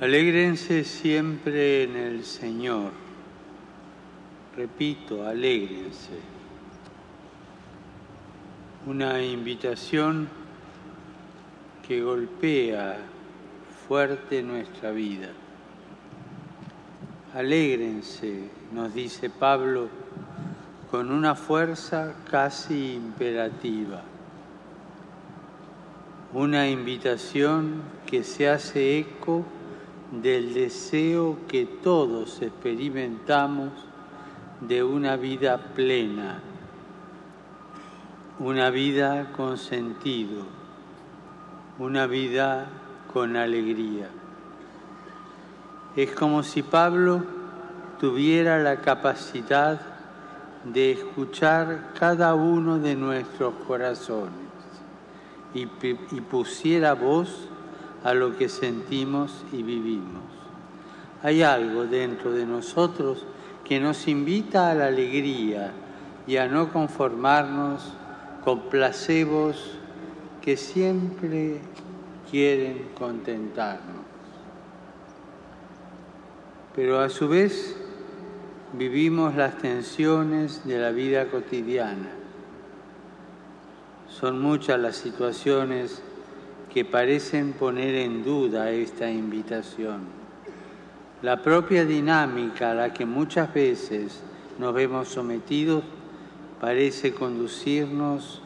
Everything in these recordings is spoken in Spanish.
Alégrense siempre en el Señor. Repito, alégrense. Una invitación que golpea fuerte nuestra vida. Alégrense, nos dice Pablo, con una fuerza casi imperativa. Una invitación que se hace eco del deseo que todos experimentamos de una vida plena, una vida con sentido, una vida con alegría. Es como si Pablo tuviera la capacidad de escuchar cada uno de nuestros corazones y, pusiera voz a lo que sentimos y vivimos. Hay algo dentro de nosotros que nos invita a la alegría y a no conformarnos con placebos que siempre quieren contentarnos. Pero a su vez vivimos las tensiones de la vida cotidiana. Son muchas las situaciones que parecen poner en duda esta invitación. La propia dinámica a la que muchas veces nos vemos sometidos parece conducirnos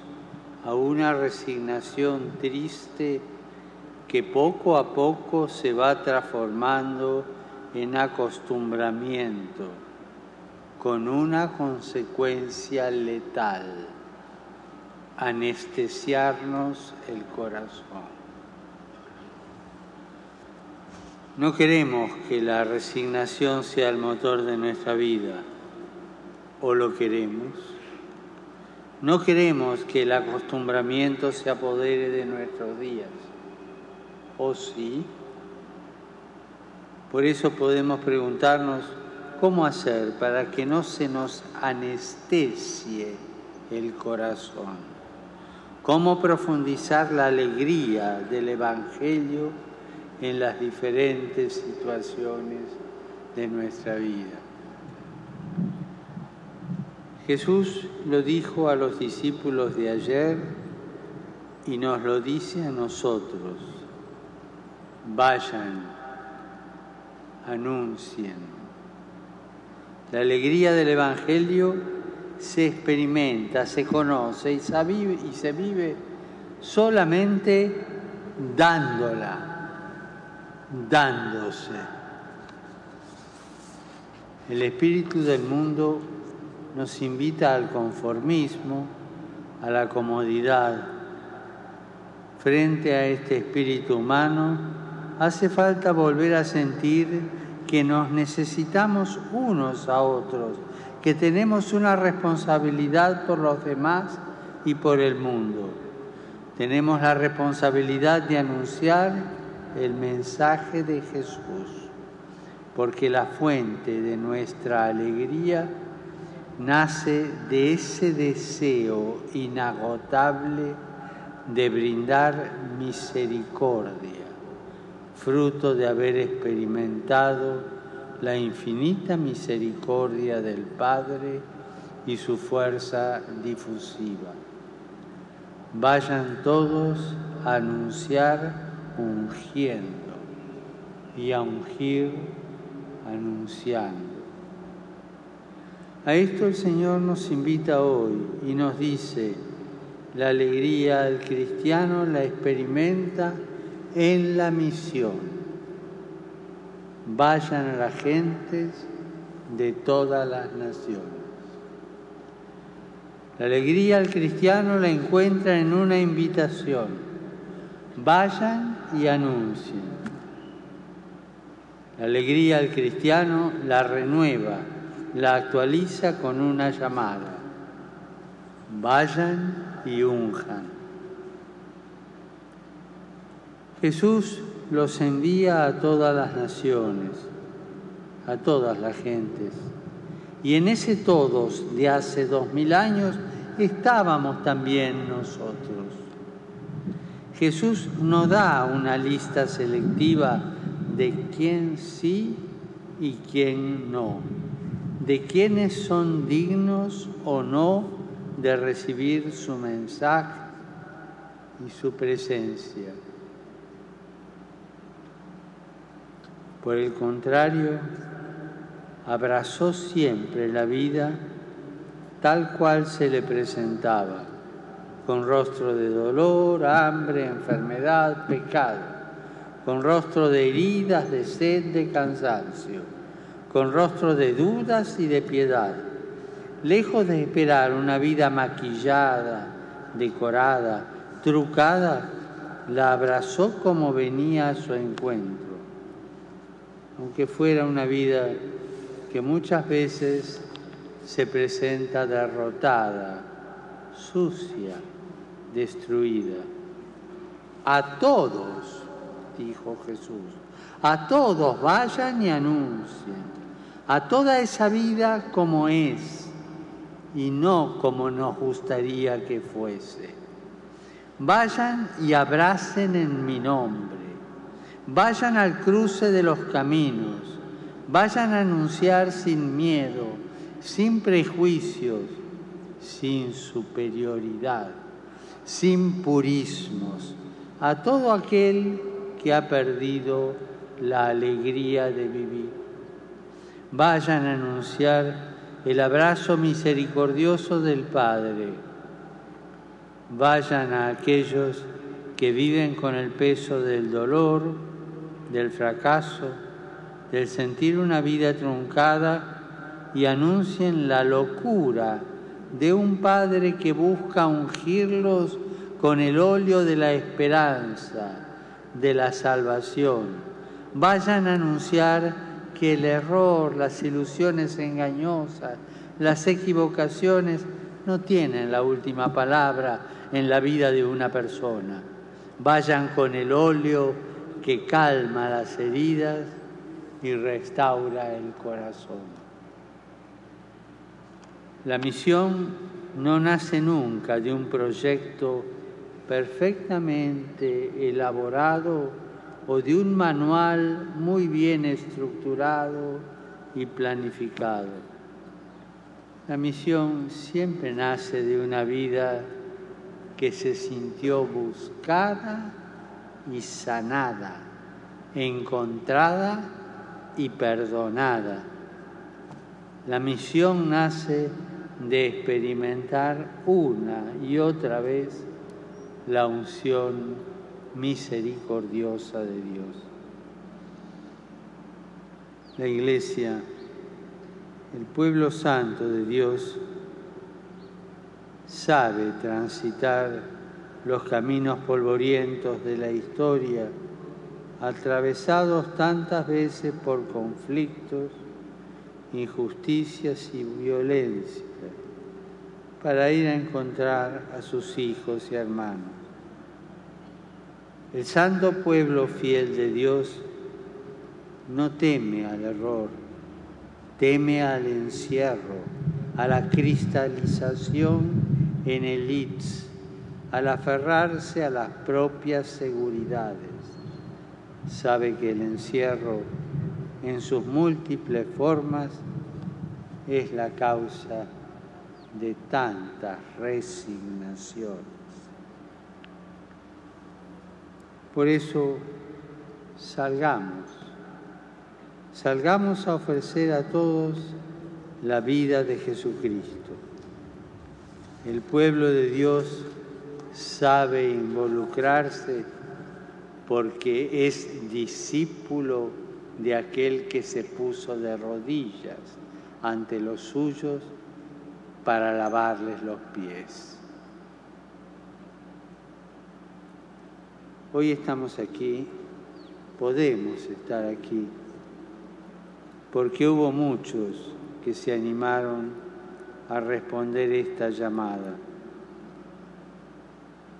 a una resignación triste que poco a poco se va transformando en acostumbramiento, con una consecuencia letal, anestesiarnos el corazón. No queremos que la resignación sea el motor de nuestra vida, o lo queremos. No queremos que el acostumbramiento se apodere de nuestros días, o sí. Por eso podemos preguntarnos cómo hacer para que no se nos anestesie el corazón, cómo profundizar la alegría del Evangelio en las diferentes situaciones de nuestra vida. Jesús lo dijo a los discípulos de ayer y nos lo dice a nosotros. Vayan, anuncien. La alegría del Evangelio se experimenta, se conoce y se vive, solamente dándola dándose. El espíritu del mundo nos invita al conformismo, a la comodidad. Frente a este espíritu humano, hace falta volver a sentir que nos necesitamos unos a otros, que tenemos una responsabilidad por los demás y por el mundo. Tenemos la responsabilidad de anunciar el mensaje de Jesús, porque la fuente de nuestra alegría nace de ese deseo inagotable de brindar misericordia, fruto de haber experimentado la infinita misericordia del Padre y su fuerza difusiva. Vayan todos a anunciar ungiendo y a ungir anunciando. A esto el Señor nos invita hoy y nos dice, la alegría del cristiano la experimenta en la misión. Vayan a las gentes de todas las naciones. La alegría del cristiano la encuentra en una invitación. Vayan y anuncien. La alegría del cristiano la renueva, la actualiza con una llamada. Vayan y unjan. Jesús los envía a todas las naciones, a todas las gentes. Y en ese todos de hace dos mil años estábamos también nosotros. Jesús no da una lista selectiva de quién sí y quién no, de quiénes son dignos o no de recibir su mensaje y su presencia. Por el contrario, abrazó siempre la vida tal cual se le presentaba, con rostro de dolor, hambre, enfermedad, pecado, con rostro de heridas, de sed, de cansancio, con rostro de dudas y de piedad, lejos de esperar una vida maquillada, decorada, trucada, la abrazó como venía a su encuentro, aunque fuera una vida que muchas veces se presenta derrotada, sucia, destruida. A todos, dijo Jesús, a todos vayan y anuncien, a toda esa vida como es y no como nos gustaría que fuese. Vayan y abracen en mi nombre, vayan al cruce de los caminos, Vayan a anunciar sin miedo, sin prejuicios, sin superioridad, sin purismos, a todo aquel que ha perdido la alegría de vivir. Vayan a anunciar el abrazo misericordioso del Padre. Vayan a aquellos que viven con el peso del dolor, del fracaso, del sentir una vida truncada y anuncien la locura de un Padre que busca ungirlos con el óleo de la esperanza, de la salvación. Vayan a anunciar que el error, las ilusiones engañosas, las equivocaciones no tienen la última palabra en la vida de una persona. Vayan con el óleo que calma las heridas y restaura el corazón. La misión no nace nunca de un proyecto perfectamente elaborado o de un manual muy bien estructurado y planificado. La misión siempre nace de una vida que se sintió buscada y sanada, encontrada y perdonada. La misión nace de experimentar una y otra vez la unción misericordiosa de Dios. La iglesia, el pueblo santo de Dios, sabe transitar los caminos polvorientos de la historia atravesados tantas veces por conflictos, injusticias y violencia, para ir a encontrar a sus hijos y hermanos. El santo pueblo fiel de Dios no teme al error, teme al encierro, a la cristalización en el ITS, al aferrarse a las propias seguridades sabe que el encierro en sus múltiples formas es la causa de tantas resignaciones. Por eso salgamos, salgamos a ofrecer a todos la vida de Jesucristo. El pueblo de Dios sabe involucrarse porque es discípulo de aquel que se puso de rodillas ante los suyos para lavarles los pies. Hoy estamos aquí, podemos estar aquí, porque hubo muchos que se animaron a responder esta llamada.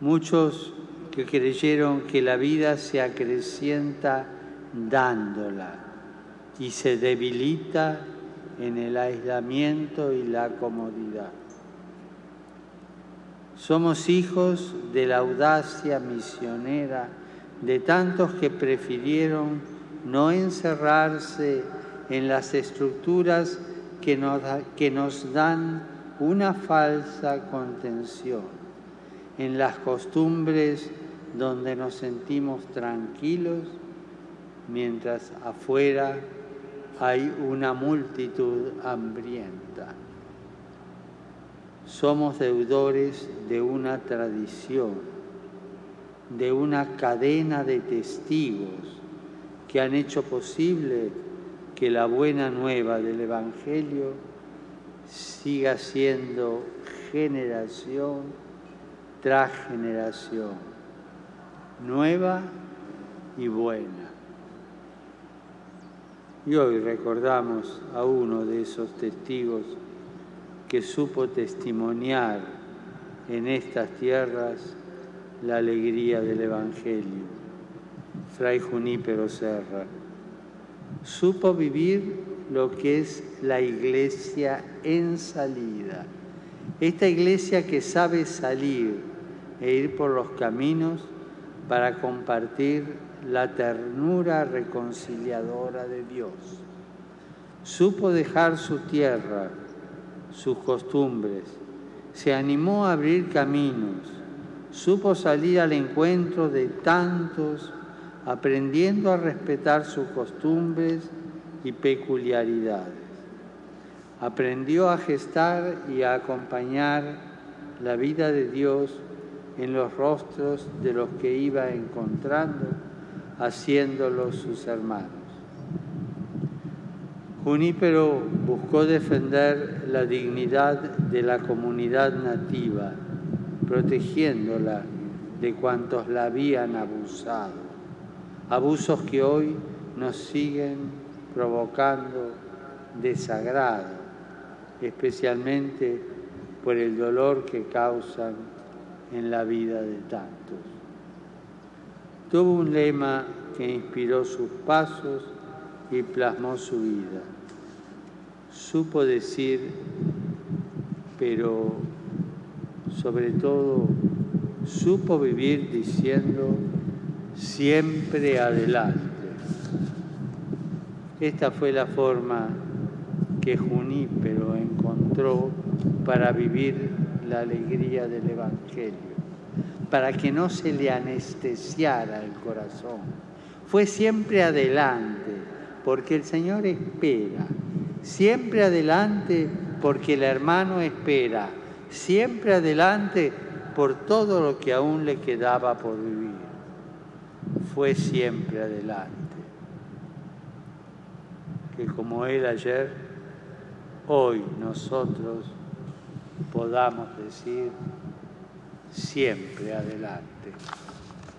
Muchos que creyeron que la vida se acrecienta dándola y se debilita en el aislamiento y la comodidad. Somos hijos de la audacia misionera de tantos que prefirieron no encerrarse en las estructuras que nos, dan una falsa contención, en las costumbres donde nos sentimos tranquilos mientras afuera hay una multitud hambrienta. Somos deudores de una tradición, de una cadena de testigos que han hecho posible que la buena nueva del Evangelio siga siendo generación tras generación, nueva y buena. Y hoy recordamos a uno de esos testigos que supo testimoniar en estas tierras la alegría del Evangelio, Fray Junípero Serra. Supo vivir lo que es la iglesia en salida. Esta iglesia que sabe salir e ir por los caminos para compartir la ternura reconciliadora de Dios. Supo dejar su tierra, sus costumbres, se animó a abrir caminos, supo salir al encuentro de tantos, aprendiendo a respetar sus costumbres y peculiaridades. Aprendió a gestar y a acompañar la vida de Dios en los rostros de los que iba encontrando haciéndolos sus hermanos. Junípero buscó defender la dignidad de la comunidad nativa, protegiéndola de cuantos la habían abusado, abusos que hoy nos siguen provocando desagrado, especialmente por el dolor que causan en la vida de tantos. Tuvo un lema que inspiró sus pasos y plasmó su vida. Supo decir, pero sobre todo supo vivir diciendo siempre adelante. Esta fue la forma que Junípero encontró para vivir la alegría del Evangelio para que no se le anestesiara el corazón. Fue siempre adelante, porque el Señor espera. Siempre adelante, porque el hermano espera. Siempre adelante, por todo lo que aún le quedaba por vivir. Fue siempre adelante. Que como Él ayer, hoy nosotros podamos decir, siempre adelante.